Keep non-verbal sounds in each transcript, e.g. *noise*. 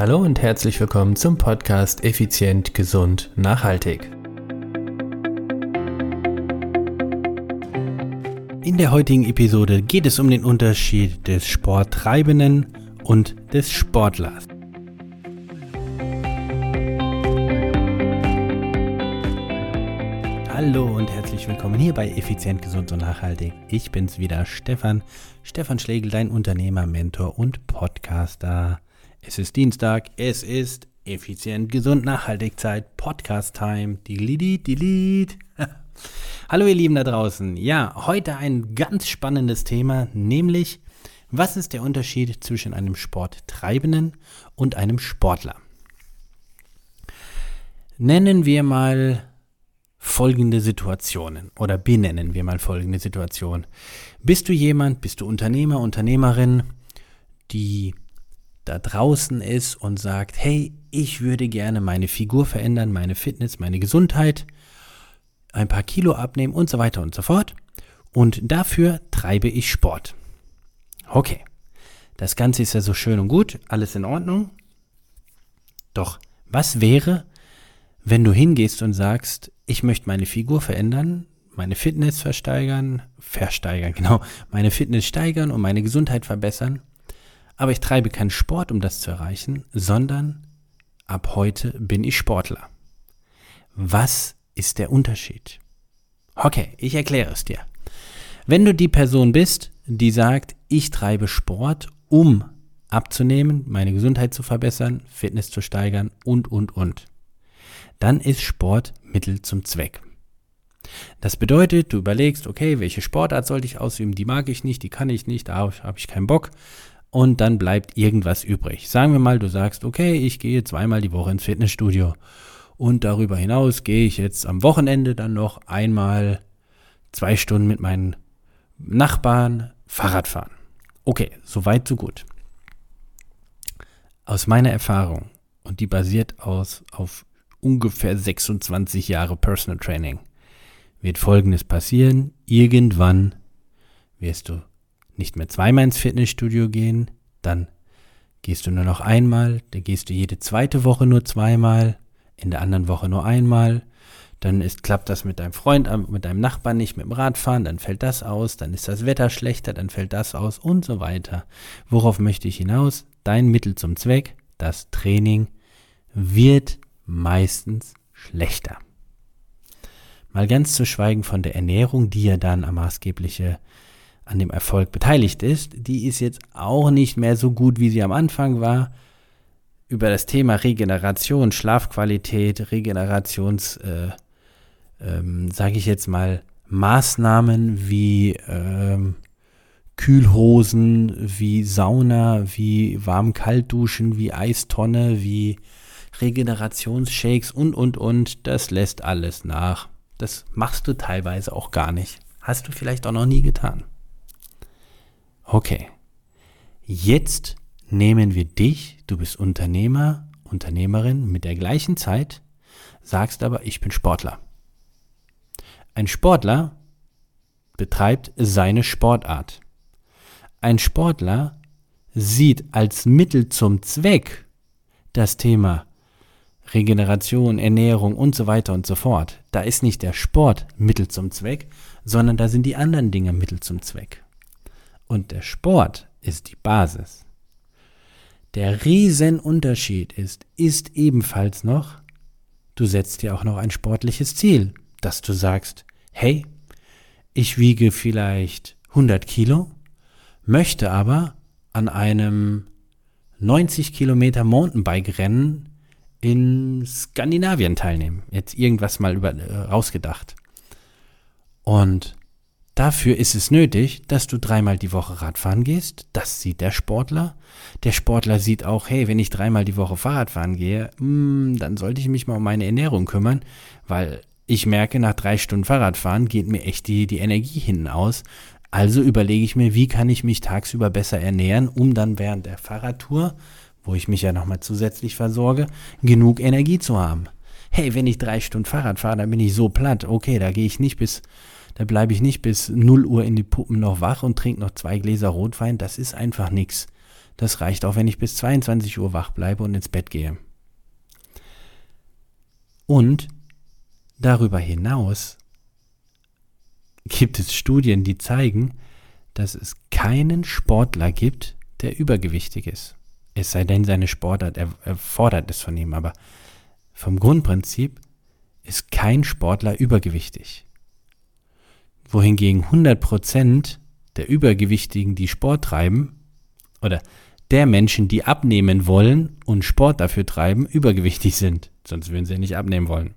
Hallo und herzlich willkommen zum Podcast Effizient, Gesund, Nachhaltig. In der heutigen Episode geht es um den Unterschied des Sporttreibenden und des Sportlers. Hallo und herzlich willkommen hier bei Effizient, Gesund und Nachhaltig. Ich bin's wieder, Stefan. Stefan Schlegel, dein Unternehmer, Mentor und Podcaster. Es ist Dienstag, es ist Effizient, Gesund, Nachhaltig Zeit, Podcast Time. Delete, delete. *laughs* Hallo ihr Lieben da draußen. Ja, heute ein ganz spannendes Thema, nämlich was ist der Unterschied zwischen einem Sporttreibenden und einem Sportler? Nennen wir mal folgende Situationen oder benennen wir mal folgende Situation. Bist du jemand, bist du Unternehmer, Unternehmerin, die da draußen ist und sagt, hey, ich würde gerne meine Figur verändern, meine Fitness, meine Gesundheit, ein paar Kilo abnehmen und so weiter und so fort. Und dafür treibe ich Sport. Okay, das Ganze ist ja so schön und gut, alles in Ordnung. Doch was wäre, wenn du hingehst und sagst, ich möchte meine Figur verändern, meine Fitness versteigern, versteigern, *laughs* genau, meine Fitness steigern und meine Gesundheit verbessern, aber ich treibe keinen Sport, um das zu erreichen, sondern ab heute bin ich Sportler. Was ist der Unterschied? Okay, ich erkläre es dir. Wenn du die Person bist, die sagt, ich treibe Sport, um abzunehmen, meine Gesundheit zu verbessern, Fitness zu steigern und, und, und, dann ist Sport Mittel zum Zweck. Das bedeutet, du überlegst, okay, welche Sportart sollte ich ausüben, die mag ich nicht, die kann ich nicht, da habe ich keinen Bock. Und dann bleibt irgendwas übrig. Sagen wir mal, du sagst, okay, ich gehe zweimal die Woche ins Fitnessstudio. Und darüber hinaus gehe ich jetzt am Wochenende dann noch einmal zwei Stunden mit meinen Nachbarn Fahrrad fahren. Okay, soweit, so gut. Aus meiner Erfahrung, und die basiert aus, auf ungefähr 26 Jahre Personal Training, wird Folgendes passieren. Irgendwann wirst du nicht mehr zweimal ins Fitnessstudio gehen, dann gehst du nur noch einmal, dann gehst du jede zweite Woche nur zweimal, in der anderen Woche nur einmal, dann ist, klappt das mit deinem Freund, mit deinem Nachbarn nicht mit dem Radfahren, dann fällt das aus, dann ist das Wetter schlechter, dann fällt das aus und so weiter. Worauf möchte ich hinaus? Dein Mittel zum Zweck, das Training, wird meistens schlechter. Mal ganz zu schweigen von der Ernährung, die ja dann am maßgebliche an dem Erfolg beteiligt ist, die ist jetzt auch nicht mehr so gut, wie sie am Anfang war. Über das Thema Regeneration, Schlafqualität, Regenerations, äh, ähm, sage ich jetzt mal, Maßnahmen wie ähm, Kühlhosen, wie Sauna, wie warm-kalt-Duschen, wie Eistonne, wie Regenerationsshakes und, und, und, das lässt alles nach. Das machst du teilweise auch gar nicht. Hast du vielleicht auch noch nie getan. Okay. Jetzt nehmen wir dich, du bist Unternehmer, Unternehmerin mit der gleichen Zeit, sagst aber, ich bin Sportler. Ein Sportler betreibt seine Sportart. Ein Sportler sieht als Mittel zum Zweck das Thema Regeneration, Ernährung und so weiter und so fort. Da ist nicht der Sport Mittel zum Zweck, sondern da sind die anderen Dinge Mittel zum Zweck. Und der Sport ist die Basis. Der Riesenunterschied ist, ist ebenfalls noch, du setzt dir auch noch ein sportliches Ziel, dass du sagst, hey, ich wiege vielleicht 100 Kilo, möchte aber an einem 90 Kilometer Mountainbike-Rennen in Skandinavien teilnehmen. Jetzt irgendwas mal über, äh, rausgedacht. Und dafür ist es nötig, dass du dreimal die Woche Radfahren gehst. Das sieht der Sportler. Der Sportler sieht auch, hey, wenn ich dreimal die Woche Fahrradfahren gehe, hm, dann sollte ich mich mal um meine Ernährung kümmern, weil ich merke, nach drei Stunden Fahrradfahren geht mir echt die, die Energie hinten aus. Also überlege ich mir, wie kann ich mich tagsüber besser ernähren, um dann während der Fahrradtour wo ich mich ja nochmal zusätzlich versorge, genug Energie zu haben. Hey, wenn ich drei Stunden Fahrrad fahre, dann bin ich so platt. Okay, da gehe ich nicht bis, da bleibe ich nicht bis 0 Uhr in die Puppen noch wach und trinke noch zwei Gläser Rotwein. Das ist einfach nichts. Das reicht auch, wenn ich bis 22 Uhr wach bleibe und ins Bett gehe. Und darüber hinaus gibt es Studien, die zeigen, dass es keinen Sportler gibt, der übergewichtig ist. Es sei denn, seine Sportart erfordert es von ihm, aber vom Grundprinzip ist kein Sportler übergewichtig. Wohingegen 100% der Übergewichtigen, die Sport treiben, oder der Menschen, die abnehmen wollen und Sport dafür treiben, übergewichtig sind. Sonst würden sie nicht abnehmen wollen.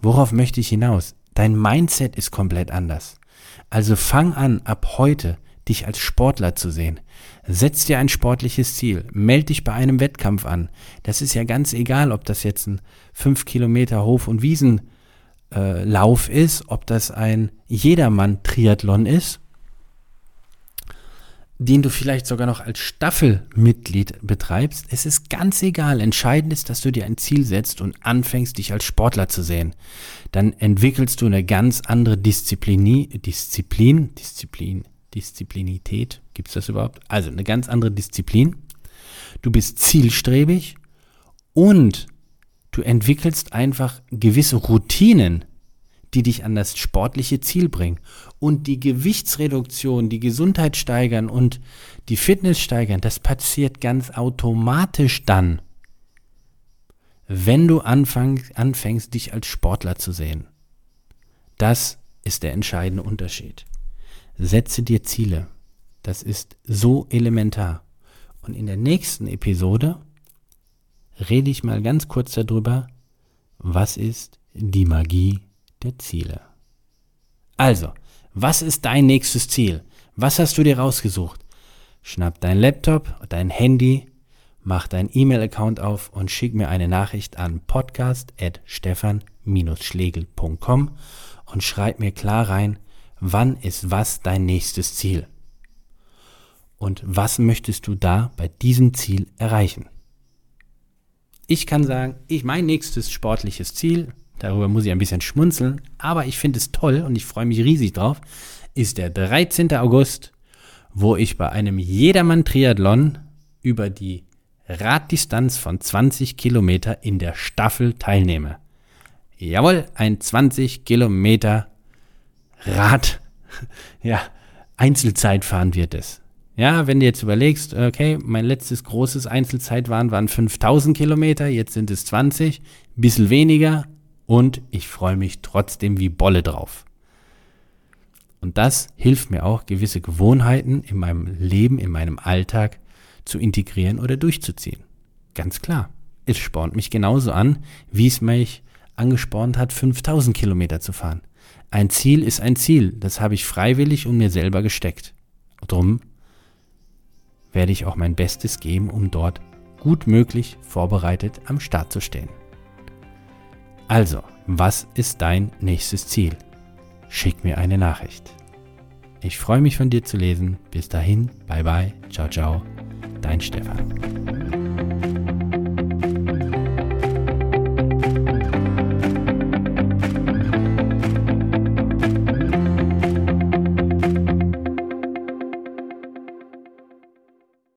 Worauf möchte ich hinaus? Dein Mindset ist komplett anders. Also fang an, ab heute dich als Sportler zu sehen. Setz dir ein sportliches Ziel. Meld dich bei einem Wettkampf an. Das ist ja ganz egal, ob das jetzt ein 5 Kilometer Hof- und Wiesenlauf äh, ist, ob das ein Jedermann-Triathlon ist den du vielleicht sogar noch als Staffelmitglied betreibst, es ist ganz egal. Entscheidend ist, dass du dir ein Ziel setzt und anfängst, dich als Sportler zu sehen. Dann entwickelst du eine ganz andere Disziplin, Disziplin, Disziplin, Disziplinität. Gibt es das überhaupt? Also eine ganz andere Disziplin. Du bist zielstrebig und du entwickelst einfach gewisse Routinen, die dich an das sportliche Ziel bringen. Und die Gewichtsreduktion, die Gesundheit steigern und die Fitness steigern, das passiert ganz automatisch dann, wenn du anfang, anfängst, dich als Sportler zu sehen. Das ist der entscheidende Unterschied. Setze dir Ziele. Das ist so elementar. Und in der nächsten Episode rede ich mal ganz kurz darüber, was ist die Magie der Ziele. Also, was ist dein nächstes Ziel? Was hast du dir rausgesucht? Schnapp dein Laptop, dein Handy, mach dein E-Mail-Account auf und schick mir eine Nachricht an podcast.stefan-schlegel.com und schreib mir klar rein, wann ist was dein nächstes Ziel? Und was möchtest du da bei diesem Ziel erreichen? Ich kann sagen, ich mein nächstes sportliches Ziel darüber muss ich ein bisschen schmunzeln, aber ich finde es toll und ich freue mich riesig drauf, ist der 13. August, wo ich bei einem Jedermann-Triathlon über die Raddistanz von 20 Kilometer in der Staffel teilnehme. Jawohl, ein 20 Kilometer Rad, *laughs* ja, Einzelzeitfahren wird es. Ja, wenn du jetzt überlegst, okay, mein letztes großes Einzelzeitfahren waren 5000 Kilometer, jetzt sind es 20, bisschen weniger, und ich freue mich trotzdem wie Bolle drauf. Und das hilft mir auch, gewisse Gewohnheiten in meinem Leben, in meinem Alltag zu integrieren oder durchzuziehen. Ganz klar. Es spornt mich genauso an, wie es mich angespornt hat, 5000 Kilometer zu fahren. Ein Ziel ist ein Ziel. Das habe ich freiwillig und mir selber gesteckt. Drum werde ich auch mein Bestes geben, um dort gut möglich vorbereitet am Start zu stehen. Also, was ist dein nächstes Ziel? Schick mir eine Nachricht. Ich freue mich von dir zu lesen. Bis dahin, bye bye, ciao ciao, dein Stefan.